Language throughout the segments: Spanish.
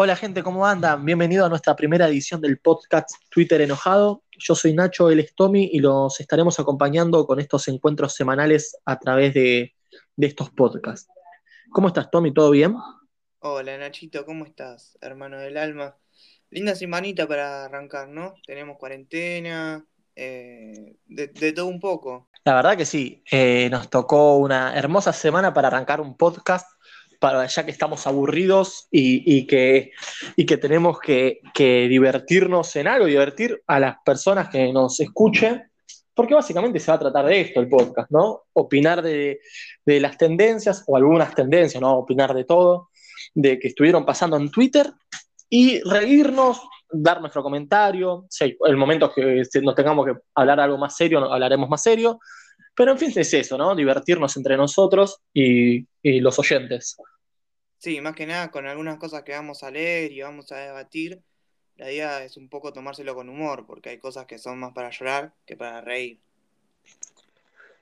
Hola gente, ¿cómo andan? Bienvenido a nuestra primera edición del podcast Twitter Enojado. Yo soy Nacho, él es Tommy y los estaremos acompañando con estos encuentros semanales a través de, estos podcasts. ¿Cómo estás, Tommy? ¿Todo bien? Hola, Nachito, ¿cómo estás, hermano del alma? Linda semanita para arrancar, ¿no? Tenemos cuarentena, eh, de, todo un poco. La verdad que sí, eh, nos tocó una hermosa semana para arrancar un podcast para ya que estamos aburridos y, que, que, tenemos que, divertirnos en algo, divertir a las personas que nos escuchen, porque básicamente se va a tratar de esto el podcast, ¿no? Opinar de, las tendencias o algunas tendencias, ¿no? Opinar de todo, de que estuvieron pasando en Twitter y reírnos, dar nuestro comentario, si el momento que nos tengamos que hablar algo más serio, hablaremos más serio, pero en fin, es eso, ¿no? Divertirnos entre nosotros y, los oyentes. Sí, más que nada con algunas cosas que vamos a leer y vamos a debatir, la idea es un poco tomárselo con humor, porque hay cosas que son más para llorar que para reír.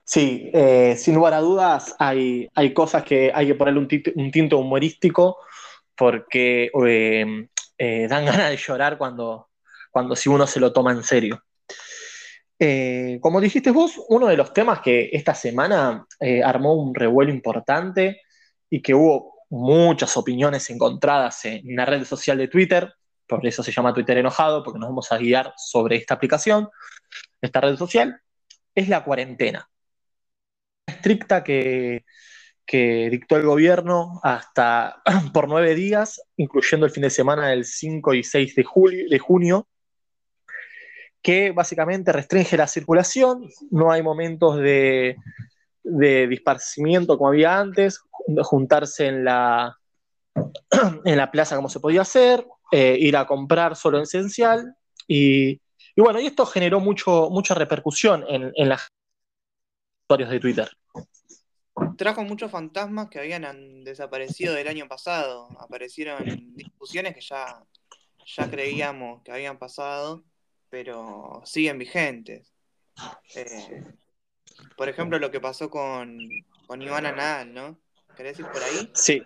Sí, eh, sin lugar a dudas hay, hay cosas que hay que ponerle un, tinto, humorístico porque eh, eh, dan ganas de llorar cuando, cuando si uno se lo toma en serio. Eh, como dijiste vos, uno de los temas que esta semana eh, armó un revuelo importante y que hubo muchas opiniones encontradas en la red social de Twitter, por eso se llama Twitter enojado, porque nos vamos a guiar sobre esta aplicación, esta red social, es la cuarentena. Estricta que, dictó el gobierno hasta por nueve días, incluyendo el fin de semana del 5 y 6 de, julio, de junio, que básicamente restringe la circulación, no hay momentos de, de disparcimiento como había antes, juntarse en la, en la plaza como se podía hacer, eh, ir a comprar solo esencial, y, bueno, y esto generó mucho, mucha repercusión en, en las historias de Twitter. Trajo muchos fantasmas que habían desaparecido del año pasado. Aparecieron discusiones que ya, ya creíamos que habían pasado pero siguen vigentes. Eh, por ejemplo, lo que pasó con, con Ivana Nadal, ¿no? ¿Querés ir por ahí? Sí.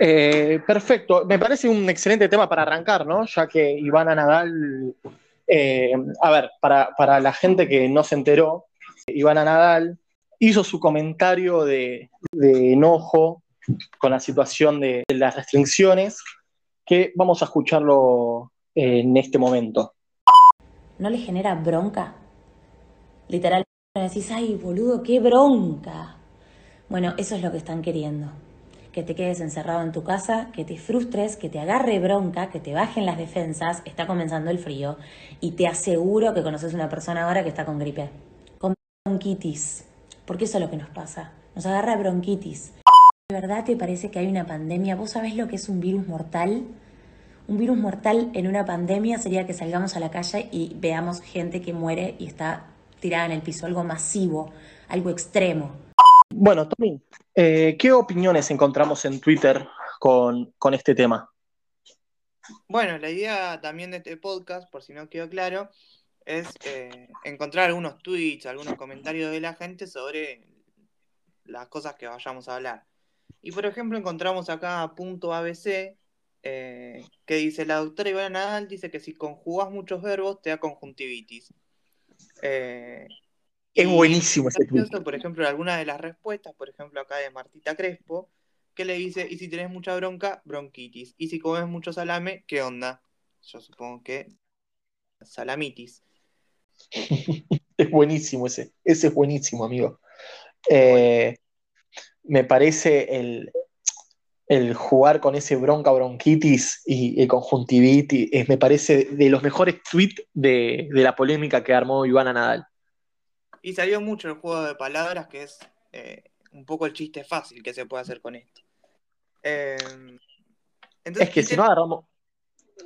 Eh, perfecto. Me parece un excelente tema para arrancar, ¿no? Ya que Ivana Nadal, eh, a ver, para, la gente que no se enteró, Ivana Nadal hizo su comentario de, de enojo con la situación de las restricciones, que vamos a escucharlo en este momento. ¿No le genera bronca? Literalmente decís, ay, boludo, qué bronca. Bueno, eso es lo que están queriendo. Que te quedes encerrado en tu casa, que te frustres, que te agarre bronca, que te bajen las defensas, está comenzando el frío y te aseguro que conoces una persona ahora que está con gripe, con bronquitis, porque eso es lo que nos pasa, nos agarra bronquitis. ¿De verdad te parece que hay una pandemia? ¿Vos sabés lo que es un virus mortal? Un virus mortal en una pandemia sería que salgamos a la calle y veamos gente que muere y está tirada en el piso, algo masivo, algo extremo. Bueno, Tommy, eh, ¿qué opiniones encontramos en Twitter con, este tema? Bueno, la idea también de este podcast, por si no quedó claro, es eh, encontrar algunos tweets, algunos comentarios de la gente sobre las cosas que vayamos a hablar. Y por ejemplo, encontramos acá punto ABC, eh, que dice, la doctora Ivana Nadal dice que si conjugas muchos verbos te da conjuntivitis. Eh, es buenísimo ese Por ejemplo, alguna de las respuestas, por ejemplo, acá de Martita Crespo, que le dice, y si tenés mucha bronca, bronquitis. Y si comes mucho salame, ¿qué onda? Yo supongo que salamitis. es buenísimo ese, ese es buenísimo, amigo. Eh, me parece el, el jugar con ese bronca bronquitis y el conjuntivitis me parece de los mejores tweets de, la polémica que armó Ivana Nadal. Y salió mucho el juego de palabras, que es eh, un poco el chiste fácil que se puede hacer con esto. Em, es que si no agarramos.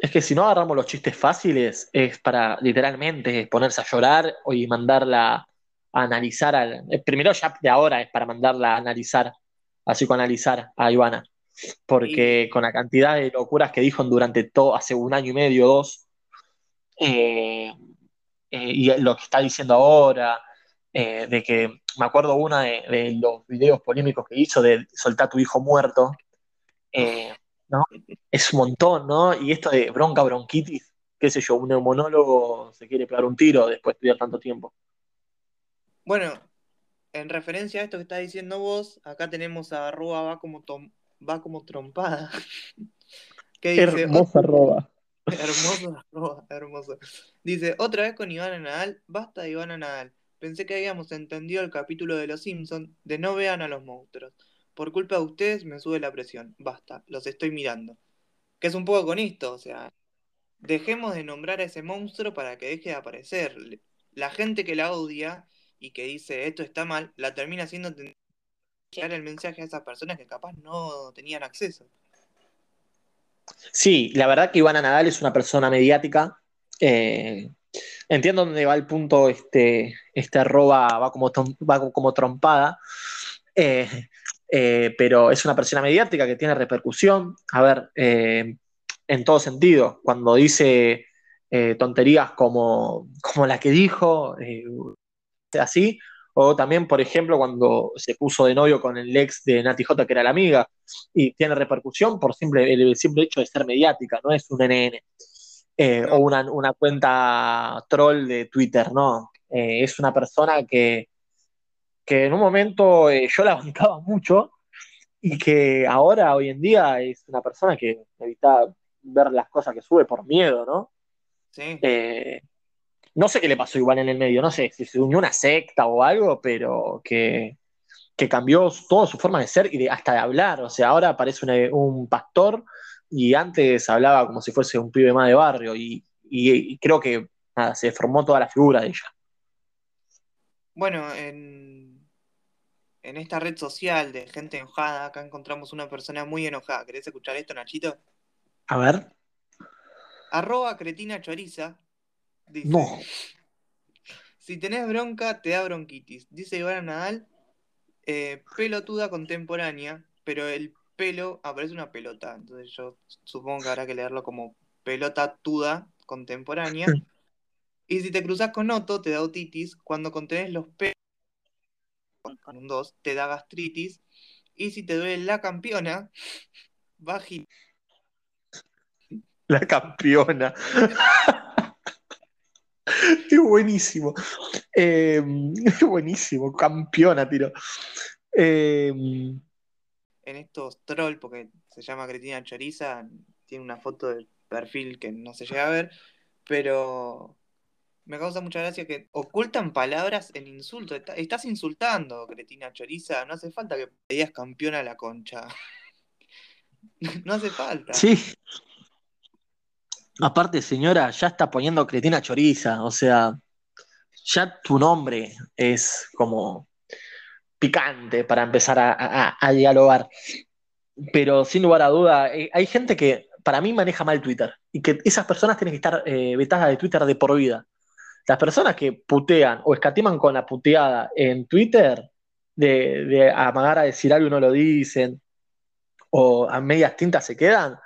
Es que si no agarramos los chistes fáciles, es para literalmente ponerse a llorar y mandarla a analizar. Al, primero, ya de ahora es para mandarla a analizar, a psicoanalizar a Ivana porque con la cantidad de locuras que dijo durante todo, hace un año y medio, dos, eh, eh, y lo que está diciendo ahora, eh, de que me acuerdo una de, los videos polémicos que hizo de soltar a tu hijo muerto, ¿no? Es un montón, ¿no? Y esto de bronca, bronquitis, qué sé yo, un neumonólogo se quiere pegar un tiro después de estudiar tanto tiempo. Bueno, en referencia a esto que estás diciendo vos, acá tenemos a arroba va como, va como trompada. Hermosa arroba. Hermoso, arroba, hermoso. Dice, otra vez con Ivana Nadal, basta de Ivana Nadal. Pensé que habíamos entendido el capítulo de Los Simpsons de no vean a los monstruos. Por culpa de ustedes me sube la presión. Basta, los estoy mirando. Que es un poco con esto, o sea, dejemos de nombrar a ese monstruo para que deje de aparecer. La gente que la odia y que dice esto está mal, la termina haciendo llegar el mensaje a esas personas que capaz no tenían acceso. Sí, la verdad que Ivana Nadal es una persona mediática. Eh, entiendo dónde va el punto, este, este arroba va como, va como trompada, eh, eh, pero es una persona mediática que tiene repercusión. A ver, en todo sentido, cuando dice tonterías como, como la que dijo, así, o también, por ejemplo, cuando se puso de novio con el ex de Nati J, que era la amiga, y tiene repercusión por simple, el simple hecho de ser mediática, no es un NN. Eh, o una, cuenta troll de Twitter, ¿no? Eh, es una persona que, que en un momento eh, yo la bancaba mucho y que ahora, hoy en día, es una persona que evita ver las cosas que sube por miedo, ¿no? Sí. No sé qué le pasó igual en el medio, no sé si se unió una secta o algo, pero que, cambió toda su forma de ser y de, hasta de hablar. O sea, ahora parece un pastor y antes hablaba como si fuese un pibe más de barrio y, creo que se formó toda la figura de ella. Bueno, en, en esta red social de gente enojada, acá encontramos una persona muy enojada. ¿Querés escuchar esto, Nachito? A ver. Arroba cretina choriza no. Si tenés bronca, te da bronquitis. Dice Iván Nadal, eh, pelotuda contemporánea, pero el pelo aparece una pelota. Entonces yo supongo que habrá que leerlo como pelota tuda contemporánea. y si te cruzas con Otto, te da otitis. Cuando contenés los pelos, con un 2, te da gastritis. Y si te duele la campeona, vagina. La campeona. Es buenísimo. Eh, buenísimo. Campeona, tiro. Eh, en estos trolls, porque se llama Cristina Choriza, tiene una foto de perfil que no se llega a ver, pero me causa mucha gracia que ocultan palabras en insulto. Estás insultando, Cretina Choriza. No hace falta que digas campeona la concha. no hace falta. Sí, Aparte, señora, ya está poniendo Cretina Choriza, o sea, ya tu nombre es como picante para empezar a, dialogar. Pero sin lugar a duda, eh, hay gente que para mí maneja mal Twitter y que esas personas tienen que estar eh, vetadas de Twitter de por vida. Las personas que putean o escatiman con la puteada en Twitter, de, de amagar a decir algo y no lo dicen, o a medias tintas se quedan,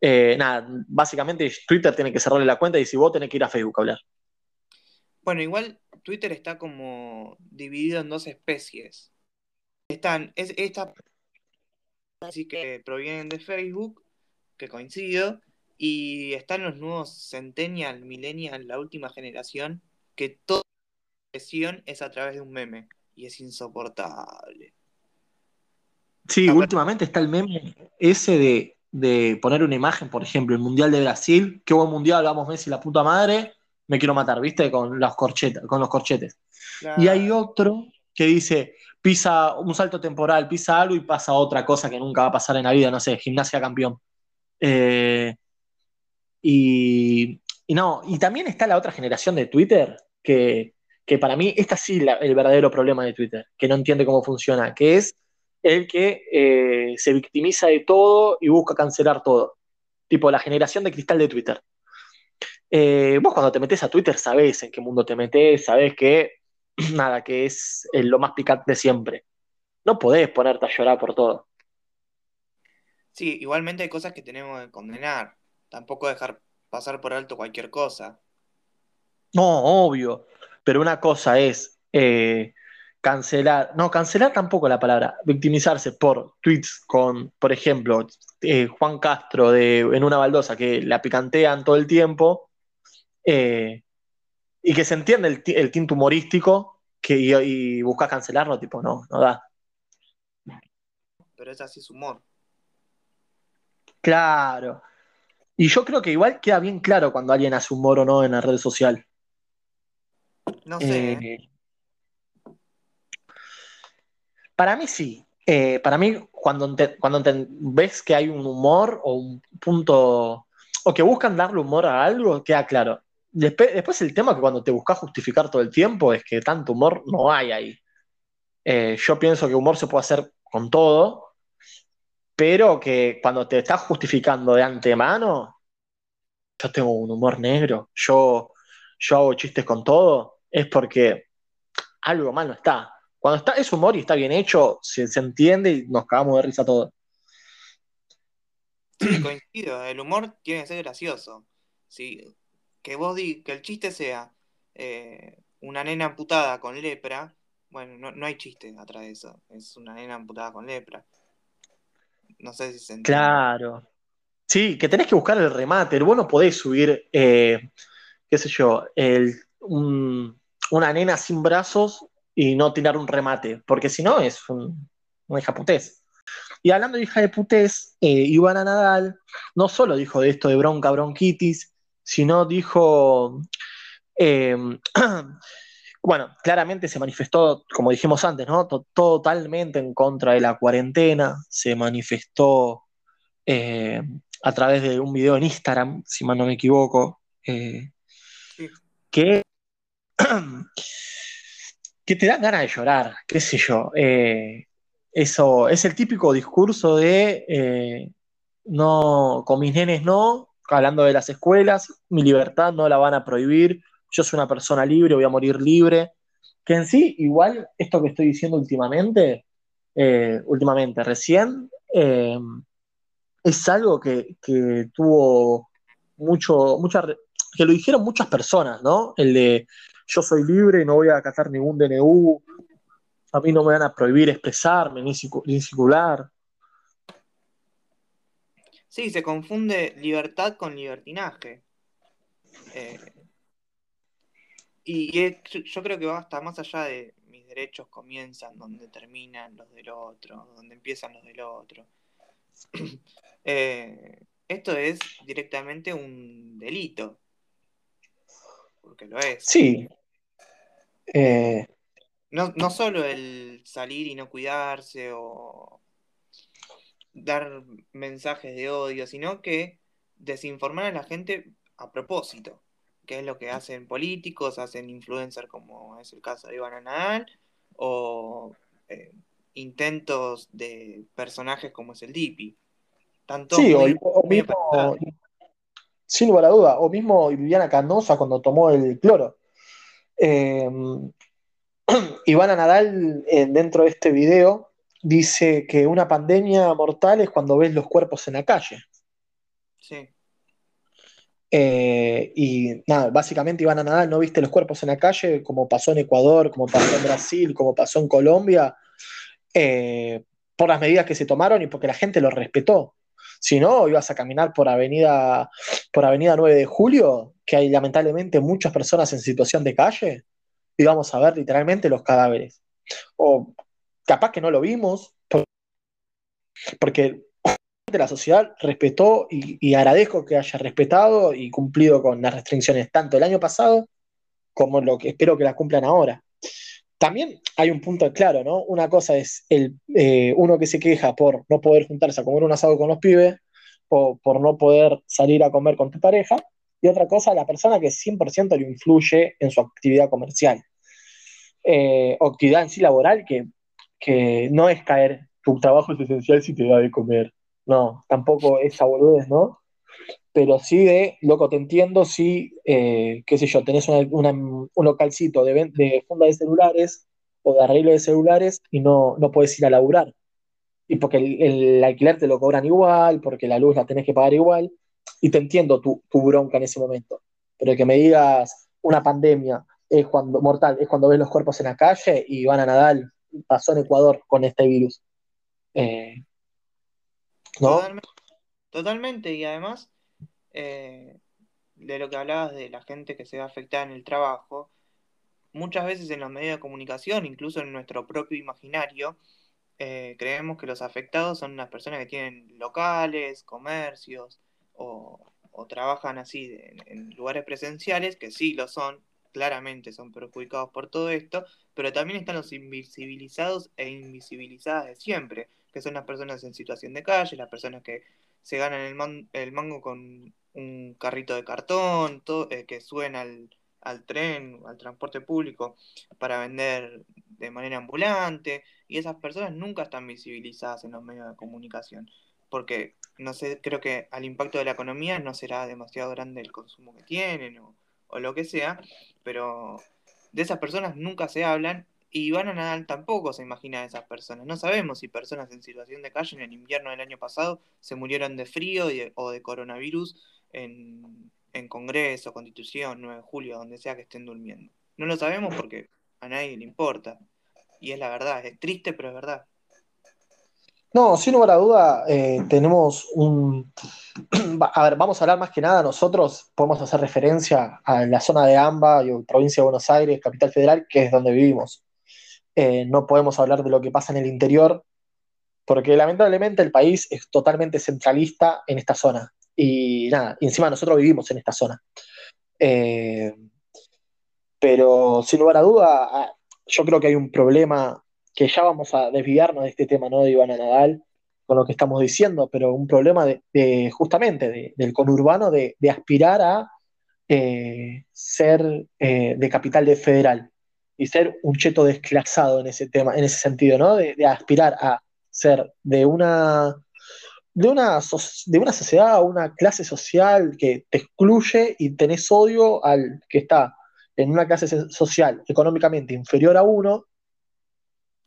eh, nada, básicamente Twitter tiene que cerrarle la cuenta y si vos tenés que ir a Facebook a hablar. Bueno, igual Twitter está como dividido en dos especies. Están, es, esta así que provienen de Facebook, que coincido, y están los nuevos Centennial, Millennial, la última generación, que toda expresión es a través de un meme, y es insoportable. Sí, últimamente está el meme ese de de poner una imagen, por ejemplo, el Mundial de Brasil, qué buen mundial, vamos Messi, la puta madre, me quiero matar, ¿viste? Con, las corchetas, con los corchetes. Y hay otro que dice, pisa un salto temporal, pisa algo y pasa otra cosa que nunca va a pasar en la vida, no sé, gimnasia campeón. Eh, y, no, y también está la otra generación de Twitter, que, para mí, esta sí es el verdadero problema de Twitter, que no entiende cómo funciona, que es el que eh, se victimiza de todo y busca cancelar todo. Tipo la generación de cristal de Twitter. Eh, vos cuando te metes a Twitter sabés en qué mundo te metes, sabés que nada, que es lo más picante de siempre. No podés ponerte a llorar por todo. Sí, igualmente hay cosas que tenemos que condenar. Tampoco dejar pasar por alto cualquier cosa. No, obvio. Pero una cosa es eh, cancelar, no, cancelar tampoco la palabra, victimizarse por tweets con, por ejemplo, eh, Juan Castro de, en una baldosa que la picantean todo el tiempo, eh, y que se entiende el, el tinte humorístico que, y, y buscas cancelarlo, tipo, no, no da. Pero es así su humor. Claro. Y yo creo que igual queda bien claro cuando alguien hace humor o no en la red social. No sé. ¿eh? Eh, para mí sí. Eh, para mí, cuando, ves que hay un humor o un punto, o que buscan darle humor a algo, queda claro. Después el tema que cuando te buscas justificar todo el tiempo es que tanto humor no hay ahí. Eh, yo pienso que humor se puede hacer con todo, pero que cuando te estás justificando de antemano, yo tengo un humor negro, yo, yo hago chistes con todo, es porque algo mal no está. Cuando está, es humor y está bien hecho, se, se entiende y nos cagamos de risa todos. Sí, coincido. El humor tiene que ser gracioso. Sí, que vos di, que el chiste sea eh, una nena amputada con lepra. Bueno, no, no hay chiste atrás de eso. Es una nena amputada con lepra. No sé si se entiende. Claro. Sí, que tenés que buscar el remate. Vos no podés subir, eh, qué sé yo, el, un- una nena sin brazos y no tirar un remate, porque si no es un, una hija putés. Y hablando de hija de putés, eh, Ivana Nadal no solo dijo de esto de bronca, bronquitis, sino dijo, eh, bueno, claramente se manifestó, como dijimos antes, ¿no? To- totalmente en contra de la cuarentena, se manifestó eh, a través de un video en Instagram, si mal no me equivoco, Sí. que, que te dan ganas de llorar, qué sé yo. eh, eso es el típico discurso de eh, no, con mis nenes no, hablando de las escuelas, mi libertad no la van a prohibir, yo soy una persona libre, voy a morir libre. Que en sí, igual, esto que estoy diciendo últimamente, eh, últimamente, recién, es algo que, que tuvo mucho, mucha, que lo dijeron muchas personas, ¿no? El de yo soy libre no voy a acatar ningún DNU, a mí no me van a prohibir expresarme ni, circu- ni circular. Sí, se confunde libertad con libertinaje. Eh, y yo creo que va hasta más allá de mis derechos comienzan donde terminan los del otro, donde empiezan los del otro. Eh, esto es directamente un delito, porque lo es. Sí. Eh, No, no solo el salir y no cuidarse o dar mensajes de odio, sino que desinformar a la gente a propósito, que es lo que hacen políticos, hacen influencers como es el caso de Iván Nadal, o eh, intentos de personajes como es el Dipi. Tanto sí, o, muy, o muy mismo. Sin lugar a duda, o mismo Viviana Canosa cuando tomó el cloro. Eh, Ivana Nadal, eh, dentro de este video, dice que una pandemia mortal es cuando ves los cuerpos en la calle. Sí, Eh, y nada, básicamente Ivana Nadal no viste los cuerpos en la calle, como pasó en Ecuador, como pasó en Brasil, como pasó en Colombia, eh, por las medidas que se tomaron y porque la gente lo respetó. Si no, ibas a caminar por Avenida, por Avenida 9 de Julio, que hay lamentablemente muchas personas en situación de calle, y vamos a ver literalmente los cadáveres. O capaz que no lo vimos, por- porque la sociedad respetó y, y agradezco que haya respetado y cumplido con las restricciones tanto el año pasado como lo que espero que las cumplan ahora. También hay un punto claro, ¿no? Una cosa es el, eh, uno que se queja por no poder juntarse a comer un asado con los pibes o por no poder salir a comer con tu pareja, y otra cosa, la persona que 100% le influye en su actividad comercial. Eh, o actividad en sí laboral que, que no es caer, tu trabajo es esencial si te da de comer. No, tampoco esa boludez, ¿no? Pero sí de, loco, te entiendo, si, eh, qué sé yo, tenés una- una- un localcito de, de funda de celulares o de arreglo de celulares y no, no puedes ir a laburar. Y porque el, el alquiler te lo cobran igual, porque la luz la tenés que pagar igual, y te entiendo tu, tu bronca en ese momento. Pero que me digas una pandemia es cuando, mortal, es cuando ves los cuerpos en la calle y van a Nadal, pasó en Ecuador con este virus. Eh, ¿No? Totalmente, y además eh, de lo que hablabas de la gente que se va a afectar en el trabajo, muchas veces en los medios de comunicación, incluso en nuestro propio imaginario, eh, creemos que los afectados son las personas que tienen locales, comercios o, trabajan así en, lugares presenciales, que sí lo son, claramente son perjudicados por todo esto, pero también están los invisibilizados e invisibilizadas de siempre, que son las personas en situación de calle, las personas que se ganan el, el mango con un carrito de cartón, eh, que suben al, tren, al transporte público para vender de manera ambulante, y esas personas nunca están visibilizadas en los medios de comunicación, porque no sé, creo que al impacto de la economía no será demasiado grande el consumo que tienen o, lo que sea, pero de esas personas nunca se hablan y Ivana Nadal tampoco se imagina a esas personas. No sabemos si personas en situación de calle en el invierno del año pasado se murieron de frío o de coronavirus en, en Congreso, Constitución, 9 de julio, donde sea que estén durmiendo. No lo sabemos porque a nadie le importa. Y es la verdad, es triste, pero es verdad. No, sin lugar a duda, eh, tenemos un... A ver, vamos a hablar más que nada, nosotros podemos hacer referencia a la zona de AMBA, y provincia de Buenos Aires, capital federal, que es donde vivimos. Eh, no podemos hablar de lo que pasa en el interior, porque lamentablemente el país es totalmente centralista en esta zona. Y nada, encima nosotros vivimos en esta zona. Eh, pero sin lugar a duda, yo creo que hay un problema que ya vamos a desviarnos de este tema, ¿no? De Ivana Nadal, con lo que estamos diciendo, pero un problema de, justamente del conurbano de, aspirar a eh, ser eh, de capital de federal y ser un cheto desclasado en ese tema, en ese sentido, ¿no? De, aspirar a ser de una de una, de una sociedad, una clase social que te excluye y tenés odio al que está en una clase social económicamente inferior a uno,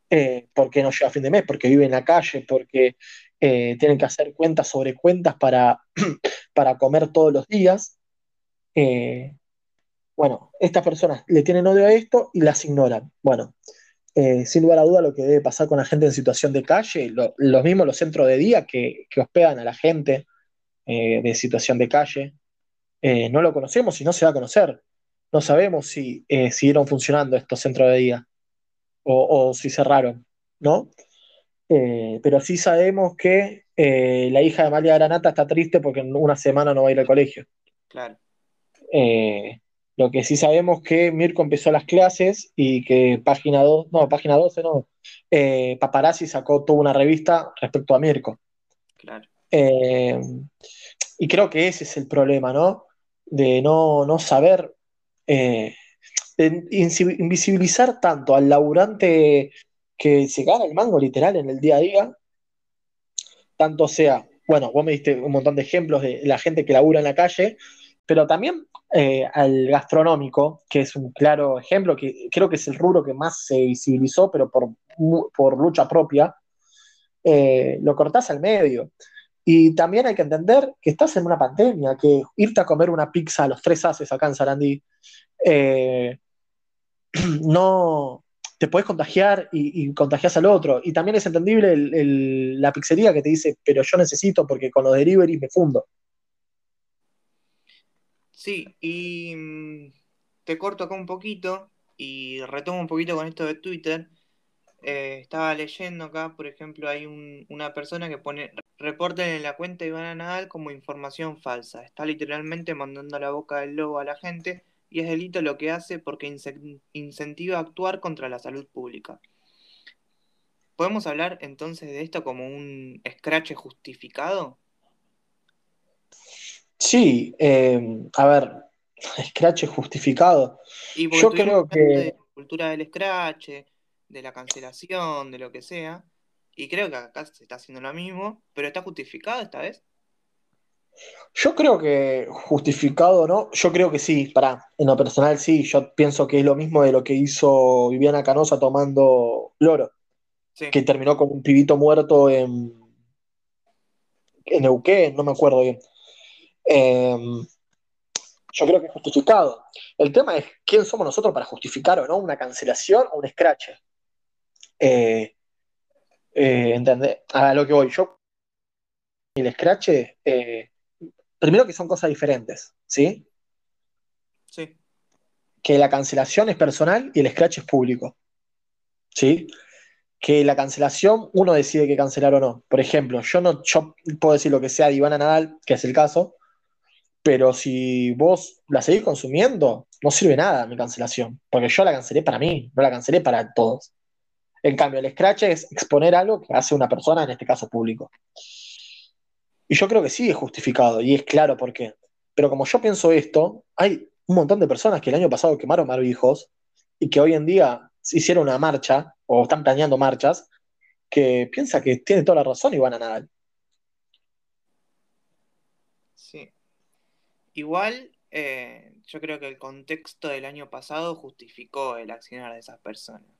eh, porque no llega a fin de mes, porque vive en la calle, porque eh, tienen que hacer cuentas sobre cuentas para, para comer todos los días. Eh, bueno, estas personas le tienen odio a esto y las ignoran. Bueno, eh, sin lugar a duda lo que debe pasar con la gente en situación de calle, los mismos los centros de día que, hospedan a la gente eh, de situación de calle, eh, no lo conocemos y no se va a conocer. No sabemos si siguieron funcionando estos centros de día o, si cerraron, ¿no? pero sí sabemos que la hija de Amalia Granata está triste porque en una semana no va a ir al colegio. Claro. Lo que sí sabemos que Mirko empezó las clases y que página 2, no, página 12 no, eh, Paparazzi sacó toda una revista respecto a Mirko. Claro. Eh, y creo que ese es el problema, ¿no? De no, saber, eh, invisibilizar tanto al laburante que se gana el mango literal en el día a día, tanto sea, bueno, vos me diste un montón de ejemplos de la gente que labura en la calle, pero también eh, al gastronómico, que es un claro ejemplo, que creo que es el rubro que más se visibilizó, pero por, por lucha propia, eh, lo cortás al medio. Y también hay que entender que estás en una pandemia, que irte a comer una pizza a los tres haces acá en Sarandí, eh, no te puedes contagiar y, contagias al otro. Y también es entendible la pizzería que te dice, pero yo necesito porque con los delivery me fundo. Sí, y mm, te corto acá un poquito y retomo un poquito con esto de Twitter. Eh, estaba leyendo acá, por ejemplo, hay una persona que pone reporten en la cuenta de Ivana Nadal como información falsa. Está literalmente mandando la boca del lobo a la gente y es delito lo que hace porque incentiva a actuar contra la salud pública. ¿Podemos hablar entonces de esto como un escrache justificado? Sí, eh, a ver, Scratch justificado. Yo creo que. De cultura del Scratch, de la cancelación, de lo que sea. Y creo que acá se está haciendo lo mismo, pero está justificado esta vez. Yo creo que justificado, ¿no? Yo creo que sí, para, en lo personal sí, yo pienso que es lo mismo de lo que hizo Viviana Canosa tomando loro, que terminó con un pibito muerto en, en Neuquén, no me acuerdo bien. Em, yo creo que es justificado. El tema es quién somos nosotros para justificar o no una cancelación o un scratch. Eh, eh, ¿Entendés? A lo que voy, yo el scratch, eh, primero que son cosas diferentes, ¿sí? Sí. Que la cancelación es personal y el scratch es público, ¿sí? Que la cancelación uno decide que cancelar o no. Por ejemplo, yo no yo puedo decir lo que sea de Ivana Nadal, que es el caso, pero si vos la seguís consumiendo, no sirve nada mi cancelación, porque yo la cancelé para mí, no la cancelé para todos. En cambio, el scratch es exponer algo que hace una persona, en este caso público. Y yo creo que sí es justificado y es claro por qué. Pero como yo pienso esto, hay un montón de personas que el año pasado quemaron barbijos y que hoy en día hicieron una marcha o están planeando marchas que piensa que tiene toda la razón y van a nadar. Sí. Igual, eh, yo creo que el contexto del año pasado justificó el accionar de esas personas.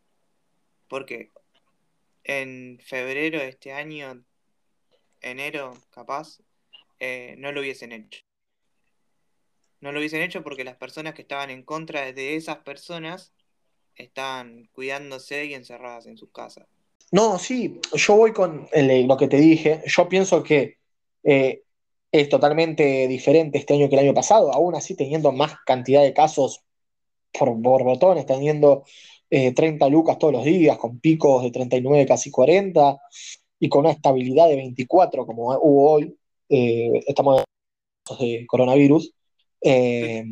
Porque en febrero de este año, enero, capaz, eh, no lo hubiesen hecho. No lo hubiesen hecho porque las personas que estaban en contra de esas personas estaban cuidándose y encerradas en sus casas. No, sí, yo voy con lo que te dije. Yo pienso que eh, es totalmente diferente este año que el año pasado, aún así teniendo más cantidad de casos por borbotones, teniendo eh, 30 lucas todos los días, con picos de 39, casi 40, y con una estabilidad de 24 como hubo hoy. Eh, estamos de coronavirus, eh,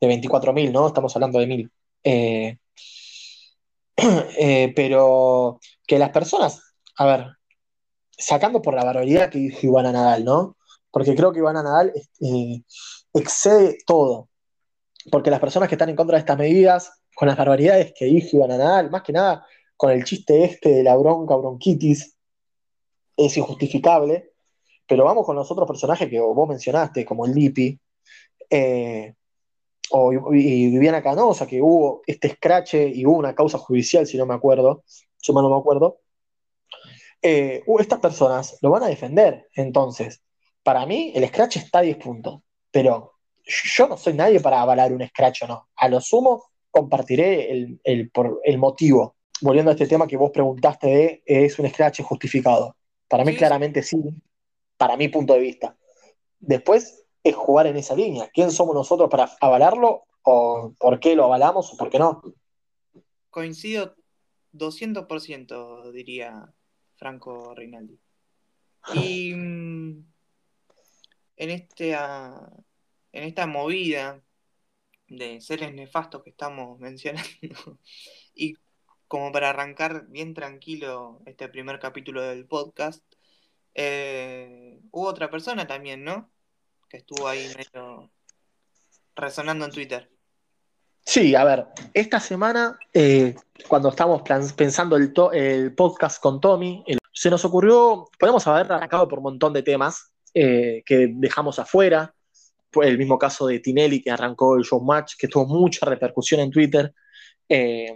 de 24.000, ¿no? Estamos hablando de 1.000. Eh, eh, pero que las personas, a ver, sacando por la barbaridad que dijo Ivana Nadal, ¿no? Porque creo que Ivana Nadal eh, excede todo. Porque las personas que están en contra de estas medidas, con las barbaridades que dijo Ivana Nadal, más que nada con el chiste este de la bronca, bronquitis, es injustificable. Pero vamos con los otros personajes que vos mencionaste, como el Lippi, eh, o y Viviana Canosa, que hubo este escrache y hubo una causa judicial, si no me acuerdo, yo no me acuerdo. Eh, uh, estas personas lo van a defender. Entonces, para mí, el scratch está a 10 puntos, pero yo no soy nadie para avalar un scratch o no. A lo sumo, compartiré el, el, por, el motivo. Volviendo a este tema que vos preguntaste de ¿es un scratch justificado? Para mí, Sí. claramente sí, para mi punto de vista. Después es jugar en esa línea. ¿Quién somos nosotros para avalarlo? ¿O por qué lo avalamos o por qué no? Coincido 200%, diría Franco Rinaldi. Y mm, en, este, ah, en esta movida de seres nefastos que estamos mencionando, y como para arrancar bien tranquilo este primer capítulo del podcast, eh, hubo otra persona también, ¿no? Que estuvo ahí medio resonando en Twitter. Sí, a ver, esta semana, eh, cuando estábamos pensando el, el podcast con Tommy, se nos ocurrió, podemos haber arrancado por un montón de temas eh, que dejamos afuera. Fue el mismo caso de Tinelli, que arrancó el showmatch, que tuvo mucha repercusión en Twitter. Eh,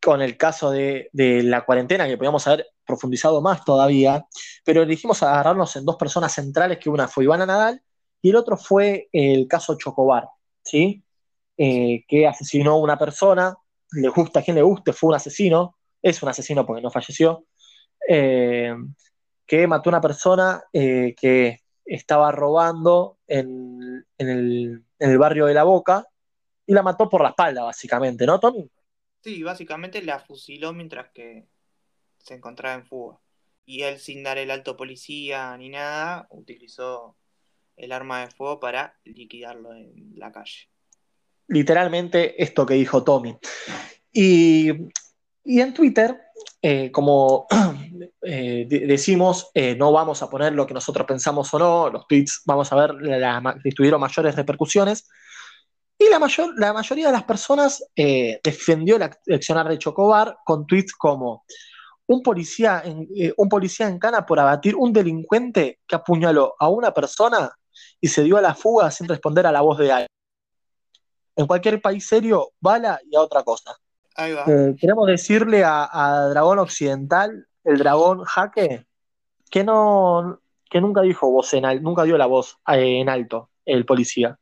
con el caso de, la cuarentena, que podíamos haber profundizado más todavía, pero elegimos agarrarnos en dos personas centrales, que una fue Ivana Nadal y el otro fue el caso Chocobar, ¿sí? Eh, que asesinó a una persona, le gusta a quien le guste, fue un asesino, es un asesino porque no falleció, que mató a una persona eh, que estaba robando en, en el, en el barrio de La Boca y la mató por la espalda, básicamente, ¿no, Tommy? Sí, básicamente la fusiló mientras que se encontraba en fuga. Y él, sin dar el alto policía ni nada, utilizó el arma de fuego para liquidarlo en la calle. literalmente esto que dijo Tommy. Y, y en Twitter, eh, como eh, de- decimos, eh, no vamos a poner lo que nosotros pensamos o no, los tweets vamos a ver la, tuvieron mayores repercusiones. Y la, mayor, la mayoría de las personas defendió el ac- accionar de Chocobar con tweets como un policía, en, un policía en cana por abatir un delincuente que apuñaló a una persona y se dio a la fuga sin responder a la voz de alguien. En cualquier país serio, bala y a otra cosa. Ahí va. Eh, queremos decirle a, a Dragón Occidental, el dragón Jaque, que no, que nunca dijo voz en al- nunca dio la voz eh, en alto, el policía.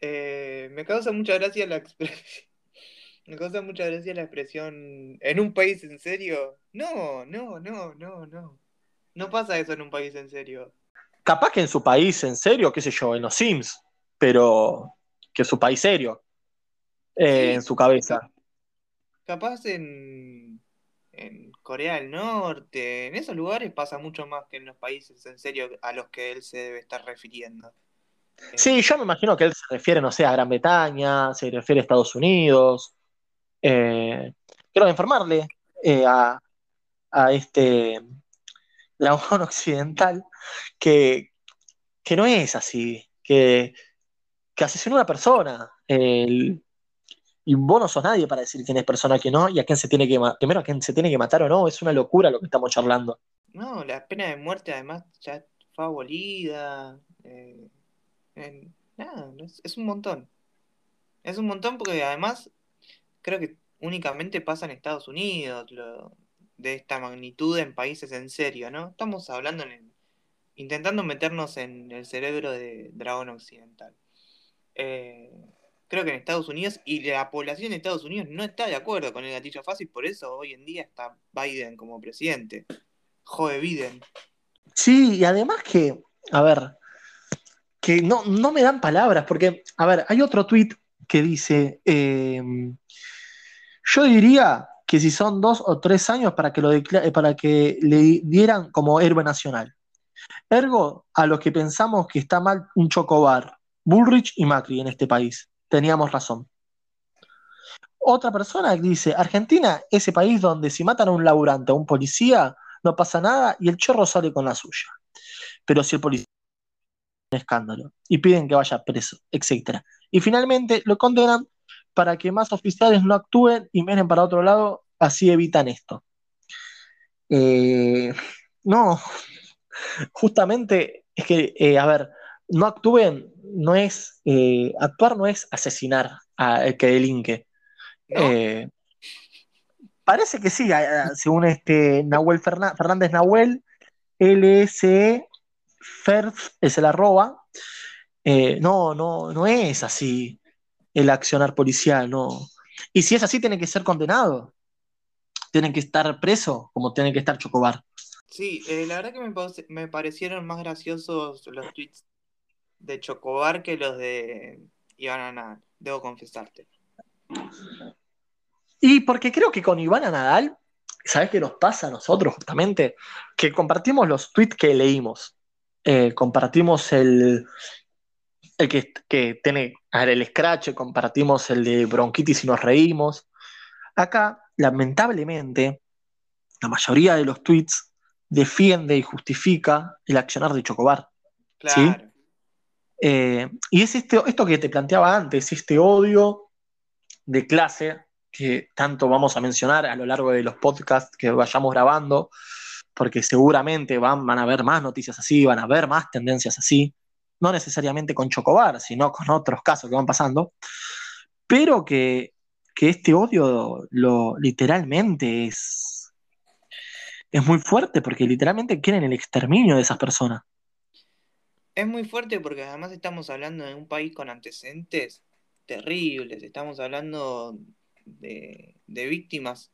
Eh, me causa mucha gracia la expresión. Me causa mucha gracia la expresión en un país en serio. No, no, no, no, no. No pasa eso en un país en serio. Capaz que en su país en serio, qué sé yo, en los Sims, pero que su país serio. eh, Sí, en su cabeza. Capaz en, en Corea del Norte, en esos lugares pasa mucho más que en los países en serio a los que él se debe estar refiriendo. Eh, Sí, yo me imagino que él se refiere, no sé, a Gran Bretaña, se refiere a Estados Unidos. Eh, quiero informarle eh, a, a este dragón occidental que, que no es así, que, que asesinó a una persona. El- y vos no sos nadie para decir quién es persona que no y a quién se tiene que primero a quién se tiene que matar o no. Es una locura lo que estamos charlando. no, la pena de muerte además ya fue abolida. eh, nada, es, un montón. Es un montón porque además creo que únicamente pasa en Estados Unidos lo, de esta magnitud en países en serio, ¿no? Estamos hablando en intentando meternos en el cerebro de Dragón Occidental. Eh, creo que en Estados Unidos y la población de Estados Unidos no está de acuerdo con el gatillo fácil, por eso hoy en día está Biden como presidente. Joe Biden. Sí, y además que, a ver, que no, no me dan palabras, porque, a ver, hay otro tuit que dice, eh, yo diría que si son dos o tres años para que, lo eh, para que le dieran como héroe nacional. Ergo, a los que pensamos que está mal un chocobar, Bullrich y Macri en este país, teníamos razón. Otra persona dice, Argentina, ese país donde si matan a un laburante, a un policía, no pasa nada y el chorro sale con la suya. Pero si el policía un escándalo y piden que vaya preso, etcétera. Y finalmente lo condenan para que más oficiales no actúen y miren para otro lado, así evitan esto. Eh, no, justamente es que, eh, a ver, no actúen, no es, eh, actuar no es asesinar al que delinque. ¿No? Eh, parece que sí, según este Nahuel Ferná- Fernández Nahuel, LSE Ferf es el arroba. Eh, no, no, no es así el accionar policial, no. Y si es así, tiene que ser condenado. Tienen que estar preso, como tiene que estar Chocobar. Sí, eh, la verdad que me, me parecieron más graciosos los tweets de Chocobar que los de Iván Anal, debo confesarte. Y porque creo que con Ivana Nadal, ¿sabes qué nos pasa a nosotros justamente? Que compartimos los tweets que leímos. Eh, compartimos el, el que, que tiene el scratch, compartimos el de bronquitis y nos reímos. Acá, lamentablemente, la mayoría de los tweets defiende y justifica el accionar de Chocobar. Claro. Eh, y es este, esto que te planteaba antes, este odio de clase que tanto vamos a mencionar a lo largo de los podcasts que vayamos grabando, porque seguramente van, a haber más noticias así, van a haber más tendencias así, no necesariamente con Chocobar, sino con otros casos que van pasando, pero que, que este odio lo, literalmente es, es muy fuerte, porque literalmente quieren el exterminio de esas personas. Es muy fuerte porque además estamos hablando de un país con antecedentes terribles, estamos hablando de, de víctimas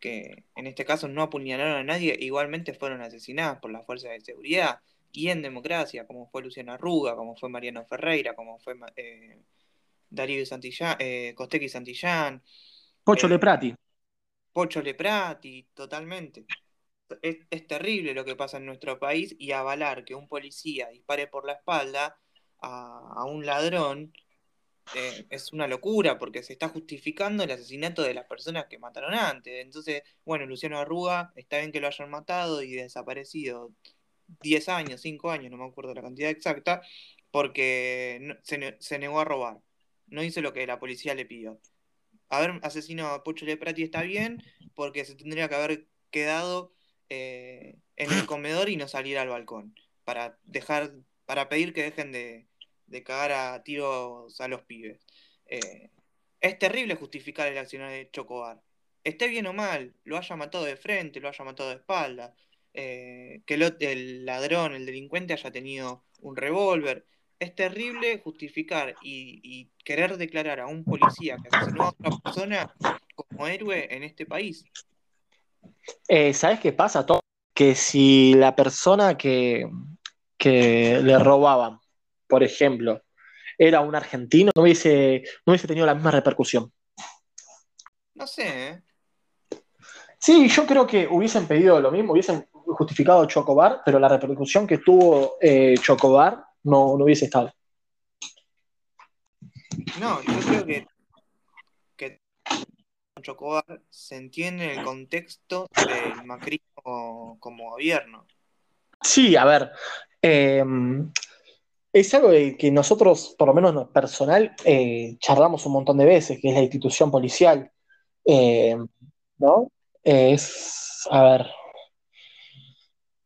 que en este caso no apuñalaron a nadie, igualmente fueron asesinadas por las fuerzas de seguridad y en democracia, como fue Luciana Arruga, como fue Mariano Ferreira, como fue eh, Darío Santillán, eh, Costequi Santillán, Pocho Eh, Leprati. Pocho Leprati, totalmente. Es, es terrible lo que pasa en nuestro país y avalar que un policía dispare por la espalda a, a un ladrón eh, es una locura porque se está justificando el asesinato de las personas que mataron antes. Entonces, bueno, Luciano Arruga, está bien que lo hayan matado y desaparecido 10 años, 5 años, no me acuerdo la cantidad exacta, porque se, se negó a robar. No hizo lo que la policía le pidió. Haber asesinado a Pocho Leprati está bien porque se tendría que haber quedado eh, en el comedor y no salir al balcón para dejar, para pedir que dejen de, de cagar a tiros a los pibes. Eh, es terrible justificar el accionar de Chocobar. Esté bien o mal, lo haya matado de frente, lo haya matado de espalda, eh, que lo- el ladrón, el delincuente haya tenido un revólver. es terrible justificar y, querer declarar a un policía que asesinó a otra persona como héroe en este país. Eh, ¿Sabes qué pasa? Que si la persona que, que le robaban, por ejemplo, era un argentino, no hubiese, no hubiese tenido la misma repercusión. No sé, ¿eh? Sí, yo creo que hubiesen pedido lo mismo, hubiesen justificado Chocobar, pero la repercusión que tuvo eh, Chocobar no, no hubiese estado. No, yo creo que Chocobar se entiende en el contexto del macrismo como gobierno. Sí, a ver, em, es algo que nosotros, por lo menos personal, eh, charlamos un montón de veces, que es la institución policial. Em, ¿No? Es, a ver,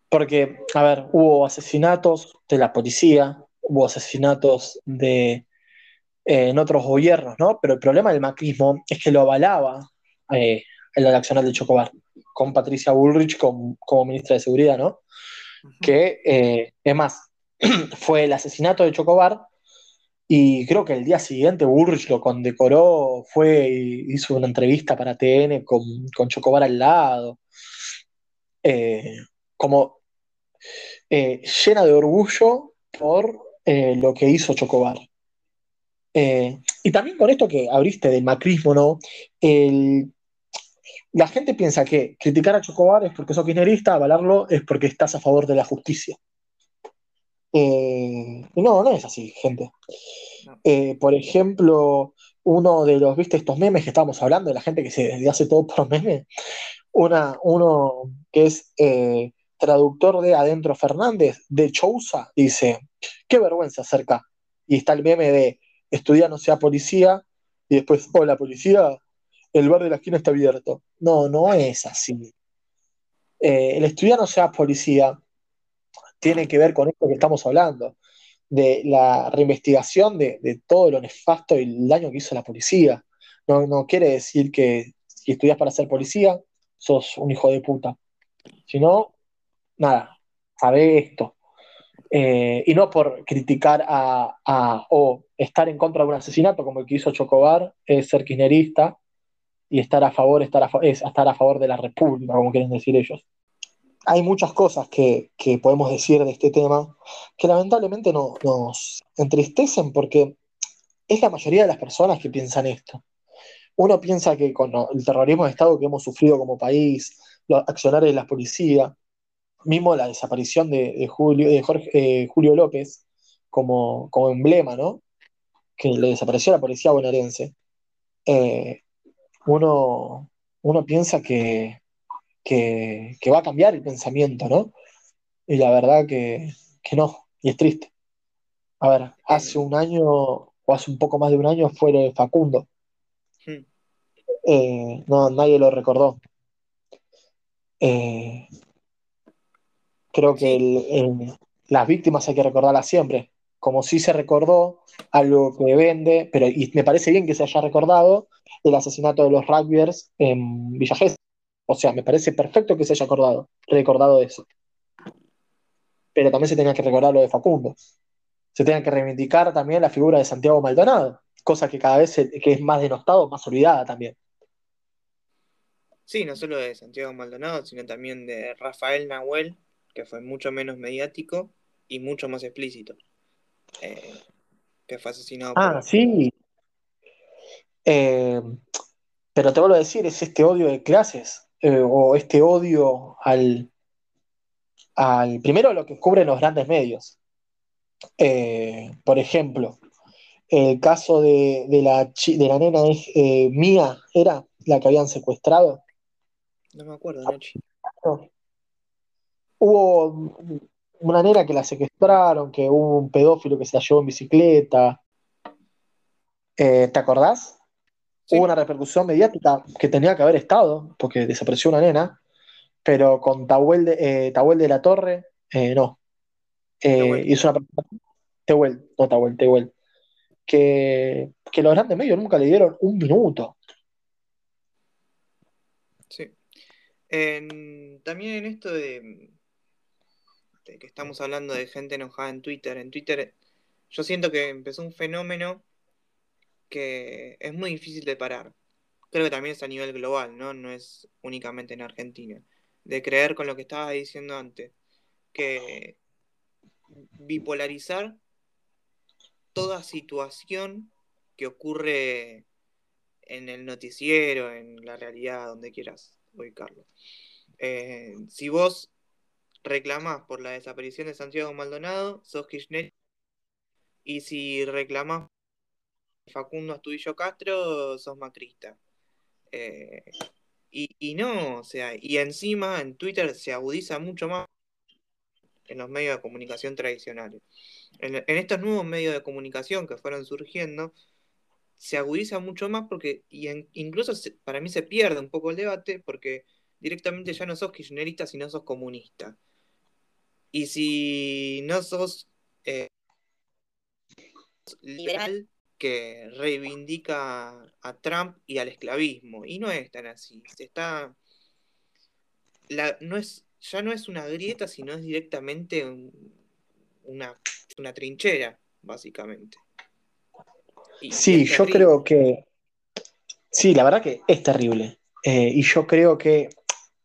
porque, a ver, hubo asesinatos de la policía, hubo asesinatos de, en otros gobiernos, ¿no? Pero el problema del macrismo es que lo avalaba eh, el accionar de Chocobar, con Patricia Bullrich como, ministra de Seguridad, ¿no? Que, eh, es más, fue el asesinato de Chocobar y creo que el día siguiente Bullrich lo condecoró, fue y hizo una entrevista para TN con, con Chocobar al lado. como eh, llena de orgullo por eh, lo que hizo Chocobar. Eh, y también con esto que abriste del macrismo, ¿no? la gente piensa que criticar a Chocobar es porque sos kirchnerista, avalarlo es porque estás a favor de la justicia. y no, no es así, gente. por ejemplo, uno de los, viste, estos memes que estábamos hablando, de la gente que se hace todo por memes, una, uno que es traductor de Adentro Fernández, de Chousa, dice, qué vergüenza cerca. Y está el meme de estudiar no sea policía, y después, hola policía, el bar de la esquina está abierto. No, no es así. Eh, el estudiar no sea policía tiene que ver con esto que estamos hablando, de la reinvestigación de, todo lo nefasto y el daño que hizo la policía. No, no quiere decir que si estudias para ser policía, sos un hijo de puta. Sino nada, sabe esto. Eh, y no por criticar a, o estar en contra de un asesinato como el que hizo Chocobar, es ser kirchnerista y estar a favor, estar a, es estar a favor de la República, como quieren decir ellos. Hay muchas cosas que, podemos decir de este tema que lamentablemente no, nos entristecen porque es la mayoría de las personas que piensan esto. Uno piensa que con el terrorismo de Estado que hemos sufrido como país, los accionarios de la policía, mismo la desaparición de, Julio, de Jorge, eh, Julio López como, como, emblema, ¿no? Que le desapareció la policía bonaerense. Eh, uno, uno piensa que, que, va a cambiar el pensamiento, ¿no? Y la verdad que, no, y es triste. A ver, hace un año, o hace un poco más de un año, fue Facundo. Hmm. Eh, no, nadie lo recordó. Eh, Creo que las víctimas hay que recordarlas siempre, como si se recordó algo que vende, pero y me parece bien que se haya recordado el asesinato de los rugbyers en Villa O sea, me parece perfecto que se haya acordado, recordado eso. Pero también se tenía que recordar lo de Facundo. Se tenía que reivindicar también la figura de Santiago Maldonado, cosa que cada vez que es más denostado, más olvidada también. Sí, no solo de Santiago Maldonado, sino también de Rafael Nahuel, que fue mucho menos mediático y mucho más explícito. Eh, que fue asesinado ah, sí. Eh, pero te vuelvo a decir, es este odio de clases, eh, o este odio al, al. Primero, lo que cubren los grandes medios. por ejemplo, el caso de, la, de la nena Mía, ¿era la que habían secuestrado? No me acuerdo, Nachi hubo una nena que la secuestraron, que hubo un pedófilo que se la llevó en bicicleta. Eh, ¿Te acordás? Hubo una repercusión mediática que tenía que haber estado, porque desapareció una nena, pero con Tahuel de, eh, de la Torre, eh, no. hizo una Tehuel, no Tahuel, Tehuel. Que, que los grandes medios nunca le dieron un minuto. Sí. también en esto de, que estamos hablando de gente enojada en Twitter. En Twitter yo siento que empezó un fenómeno que es muy difícil de parar. Creo que también es a nivel global, ¿no? No es únicamente en Argentina. De creer con lo que estaba diciendo antes, que bipolarizar toda situación que ocurre en el noticiero, en la realidad, donde quieras ubicarlo. Eh, si vos reclamás por la desaparición de Santiago Maldonado, sos kirchner. Y si reclamás Facundo Astudillo Castro, sos macrista. Eh, y, no, o sea, y encima en Twitter se agudiza mucho más en los medios de comunicación tradicionales. En, estos nuevos medios de comunicación que fueron surgiendo, se agudiza mucho más porque, y incluso para mí se pierde un poco el debate porque directamente ya no sos kirchnerista, sino sos comunista. Y si no sos eh, liberal, que reivindica a Trump y al esclavismo. Y no es tan así. Se está. La, no es, ya no es una grieta, sino es directamente una, trinchera, básicamente. sí, yo creo que. Sí, la verdad que es terrible. Eh, y yo creo que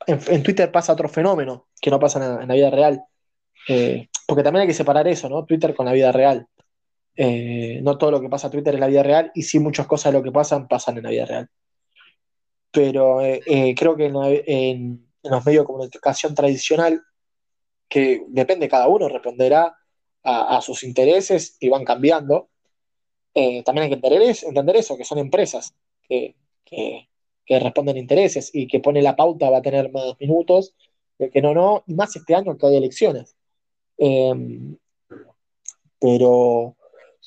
en, Twitter pasa otro fenómeno que no pasa en, la vida real. Eh, porque también hay que separar eso, ¿no? Twitter con la vida real. Eh, no todo lo que pasa en Twitter es la vida real y sí muchas cosas de lo que pasan pasan en la vida real. Pero eh, creo que en, los medios de comunicación tradicional, que depende cada uno, responderá a, sus intereses y van cambiando. también hay que entender, entender, eso, que son empresas que, que, responden intereses y que pone la pauta va a tener más minutos, que no, no, y más este año que hay elecciones. Pero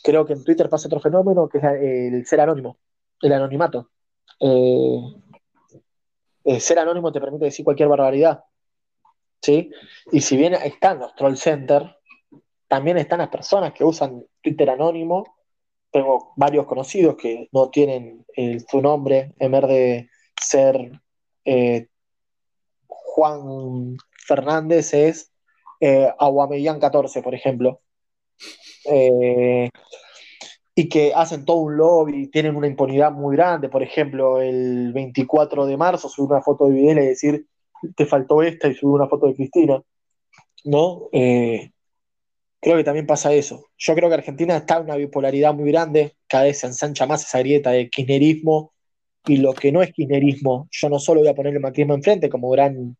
creo que en Twitter pasa otro fenómeno que es el ser anónimo, el anonimato. Eh, el ser anónimo te permite decir cualquier barbaridad. ¿sí? Y si bien están los troll center, también están las personas que usan Twitter anónimo. Tengo varios conocidos que no tienen su nombre en vez de ser eh, Juan Fernández, es eh, 14, por ejemplo. Eh, y que hacen todo un lobby, tienen una impunidad muy grande. Por ejemplo, el 24 de marzo subir una foto de Videla y decir, te faltó esta y subir una foto de Cristina. ¿No? Eh, creo que también pasa eso. Yo creo que Argentina está en una bipolaridad muy grande, cada vez se ensancha más esa grieta de kirchnerismo y lo que no es kirchnerismo, yo no solo voy a poner el macrismo enfrente como gran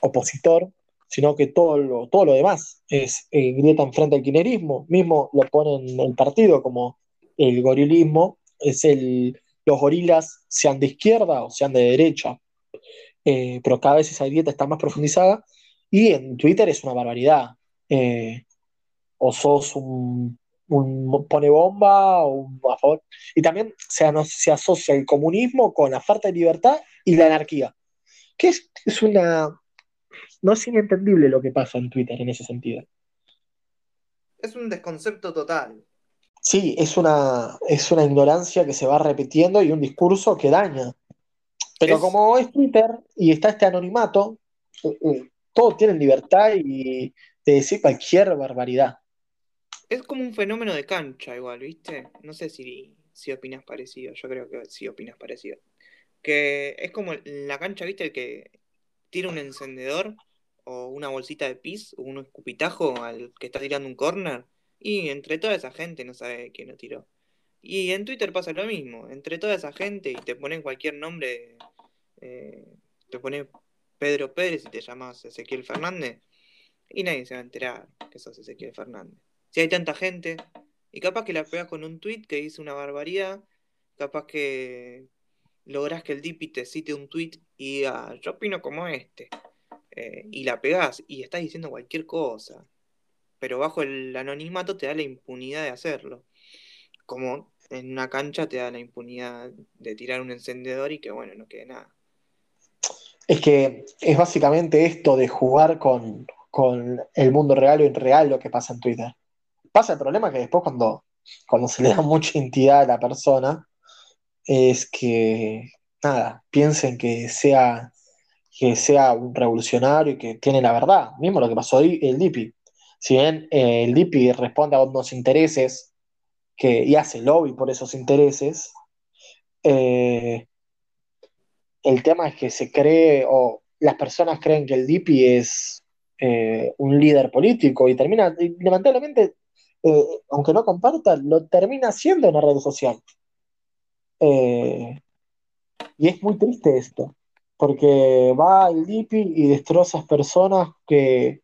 opositor, sino que todo lo, todo lo demás es eh, grieta enfrente al quinerismo, mismo lo ponen en el partido como el gorilismo, es el, los gorilas sean de izquierda o sean de derecha, eh, pero cada vez esa grieta está más profundizada y en Twitter es una barbaridad. Eh, o sos un, pone bomba o un a favor. Y también se, se asocia el comunismo con la falta de libertad y la anarquía, que es, es una, no es inentendible lo que pasa en Twitter en ese sentido. Es un desconcepto total. Sí, es una, es una ignorancia que se va repitiendo y un discurso que daña. Pero como es Twitter y está este anonimato, eh, eh, todos tienen libertad y de decir cualquier barbaridad. Es como un fenómeno de cancha igual, ¿viste? No sé si, si opinas parecido, yo creo que sí opinas parecido. Que es como la cancha, ¿viste? El que tira un encendedor o una bolsita de pis o un escupitajo al que está tirando un corner y entre toda esa gente no sabe quién lo tiró. Y en Twitter pasa lo mismo, entre toda esa gente y te ponen cualquier nombre, eh, te pone Pedro Pérez y te llamas Ezequiel Fernández y nadie se va a enterar que sos Ezequiel Fernández. Si hay tanta gente y capaz que la pegas con un tweet que dice una barbaridad, capaz que logras que el Dipi te cite un tweet y diga, yo opino como este. Eh, y la pegás y estás diciendo cualquier cosa. Pero bajo el anonimato te da la impunidad de hacerlo. Como en una cancha te da la impunidad de tirar un encendedor y que bueno, no quede nada. Es que es básicamente esto de jugar con, el mundo real o irreal lo que pasa en Twitter. Pasa el problema que después cuando, cuando se le da mucha entidad a la persona, es que, nada, piensen que sea, que sea un revolucionario y que tiene la verdad. Mismo lo que pasó ahí, el Dipi. si bien eh, el DIPI responde a unos intereses que, y hace lobby por esos intereses, eh, el tema es que se cree, o las personas creen que el DIPI es eh, un líder político y termina, lamentablemente, aunque no comparta, lo termina siendo en la red social. y es muy triste esto, porque va el DIPI y destroza personas que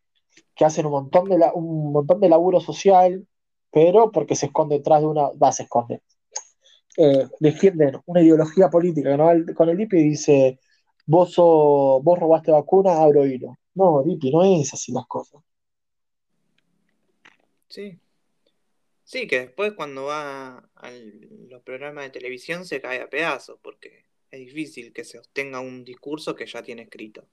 que hacen un montón de, un montón de laburo social, pero porque se esconde detrás de una, va, se esconde. Eh, defienden una ideología política con el DIPI y dice, vos, vos robaste vacuna, abro hilo. No, DIPI, no es así las cosas. Sí. Sí, que después cuando va a los programas de televisión se cae a pedazos, porque es difícil que se obtenga un discurso que ya tiene escrito.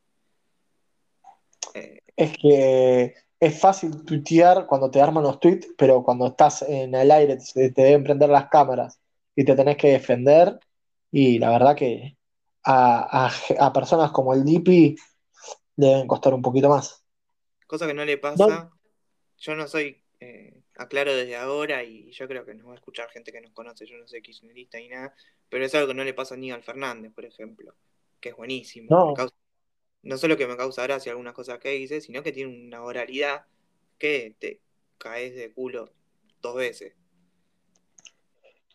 Es que es fácil tuitear cuando te arman los tweets, pero cuando estás en el aire te, deben prender las cámaras y te tenés que defender. Y la verdad que a, personas como el Dipi deben costar un poquito más. Cosa que no le pasa. Yo no soy, eh, aclaro desde ahora, y yo creo que nos va a escuchar gente que nos conoce, yo no soy kirchnerista ni nada, pero es algo que no le pasa ni al Fernández, por ejemplo, que es buenísimo. No no solo que me causa gracia algunas cosas que dice, sino que tiene una oralidad que te caes de culo dos veces.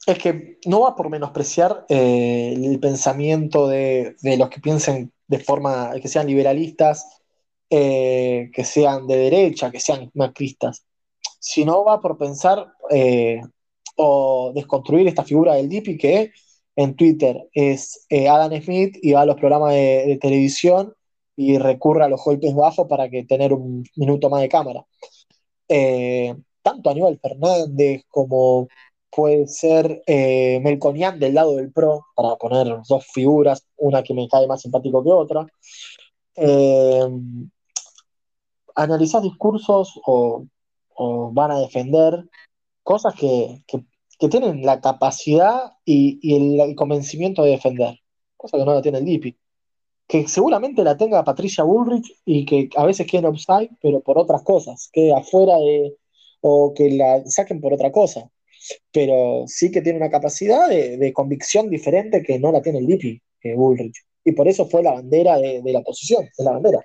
Es que no va por menospreciar eh, el pensamiento de, los que piensen de forma, que sean liberalistas, eh, que sean de derecha, que sean macristas, sino va por pensar eh, o desconstruir esta figura del DIPI que en Twitter es Adam Smith y va a los programas de televisión y recurre a los golpes bajos para que tener un minuto más de cámara. Eh, tanto Aníbal Fernández como puede ser eh, Melconian del lado del PRO, para poner dos figuras, una que me cae más simpático que otra. Eh, discursos o, van a defender cosas que, tienen la capacidad y, el, convencimiento de defender, cosa que no la tiene el DIPI que seguramente la tenga Patricia Bullrich y que a veces quede en offside, pero por otras cosas, que afuera de, o que la saquen por otra cosa. Pero sí que tiene una capacidad de, convicción diferente que no la tiene el Lippi, que Bullrich. Y por eso fue la bandera de, la oposición, de la bandera.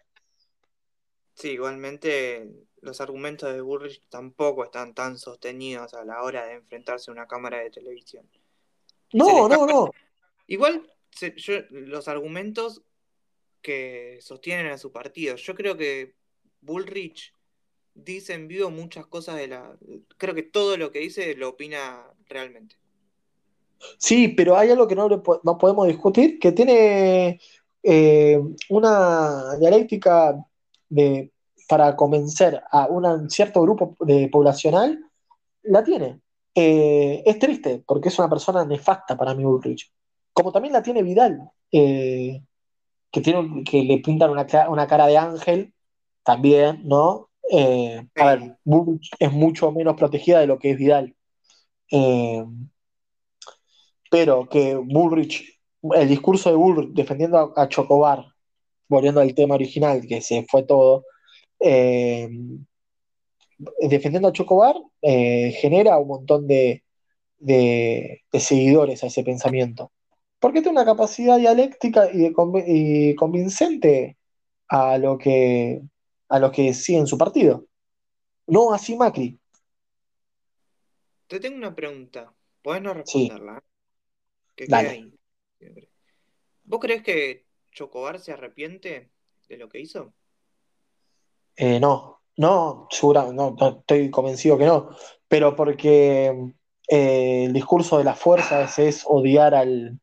Sí, igualmente los argumentos de Bullrich tampoco están tan sostenidos a la hora de enfrentarse a una cámara de televisión. No, no, no. Igual los argumentos que sostienen a su partido. Yo creo que Bullrich dice en vivo muchas cosas de la... Creo que todo lo que dice lo opina realmente. Sí, pero hay algo que no, no podemos discutir, que tiene eh, una dialéctica de, para convencer a un cierto grupo de poblacional, la tiene. Eh, es triste, porque es una persona nefasta para mí Bullrich. Como también la tiene Vidal. Eh, que, tiene, que le pintan una, cara de ángel también, ¿no? Eh, a ver, Bullrich es mucho menos protegida de lo que es Vidal. Pero que Bullrich, el discurso de Bullrich defendiendo a, Chocobar, volviendo al tema original, que se fue todo, eh, defendiendo a Chocobar genera un montón de, de, seguidores a ese pensamiento porque tiene una capacidad dialéctica y, convincente a lo que a los que siguen su partido. No así Macri. Te tengo una pregunta. Puedes no responderla. ¿Qué queda ahí. ¿Vos crees que Chocobar se arrepiente de lo que hizo? Eh, no, no, segura, no, estoy convencido que no. Pero porque eh, el discurso de las fuerzas es odiar al,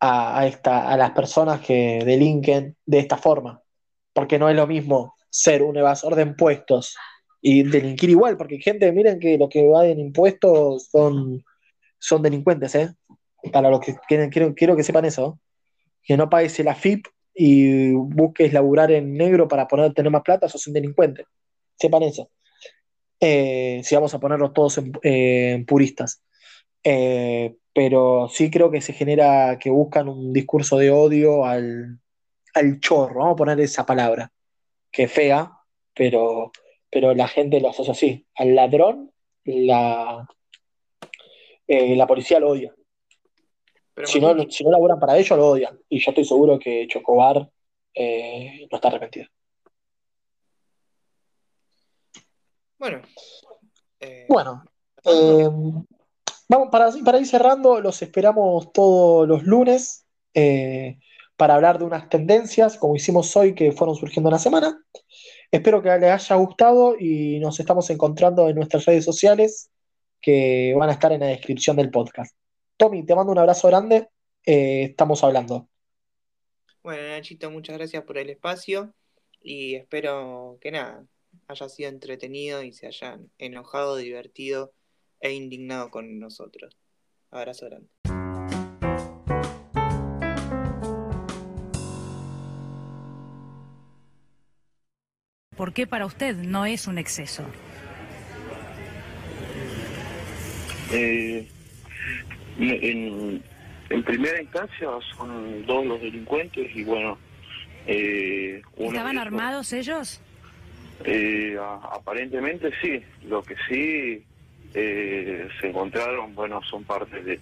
a, esta, a las personas que delinquen de esta forma. Porque no es lo mismo ser un evasor de impuestos y delinquir igual, porque gente, miren que los que evaden impuestos son, son delincuentes, ¿eh? Para los que quieren, quiero, quiero que sepan eso. Que no pagues el AFIP y busques laburar en negro para poder tener más plata, sos un delincuente. Sepan eso. Eh, si vamos a ponerlos todos en, puristas. Eh, pero sí creo que se genera que buscan un discurso de odio al, chorro, vamos a poner esa palabra, que es fea, pero, pero la gente lo asocia así. Al ladrón, la, eh, la policía lo odia. Pero Si no, si no laburan para ellos, lo odian. Y yo estoy seguro que Chocobar eh, no está arrepentido. Bueno. eh, Bueno, eh, vamos para, para ir cerrando, los esperamos todos los lunes para hablar de unas tendencias, como hicimos hoy, que fueron surgiendo en la semana. Espero que les haya gustado y nos estamos encontrando en nuestras redes sociales que van a estar en la descripción del podcast. Tommy, te mando un abrazo grande. eh, estamos hablando. Bueno, Nachito, muchas gracias por el espacio y espero que nada, haya sido entretenido y se hayan enojado, divertido e indignado con nosotros. Abrazo grande. ¿Por qué para usted no es un exceso? Eh, en, en primera instancia son dos los delincuentes y bueno, eh, ¿Estaban ellos, armados ellos? eh, a- aparentemente sí, lo que sí eh, se encontraron, bueno, son parte de,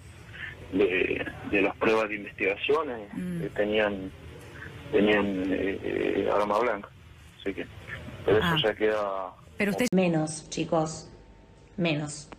de, de las pruebas de investigaciones, Mm. que tenían tenían eh, eh, arma blanca, así que, pero eso Ah. ya queda Pero usted Menos, chicos. Menos.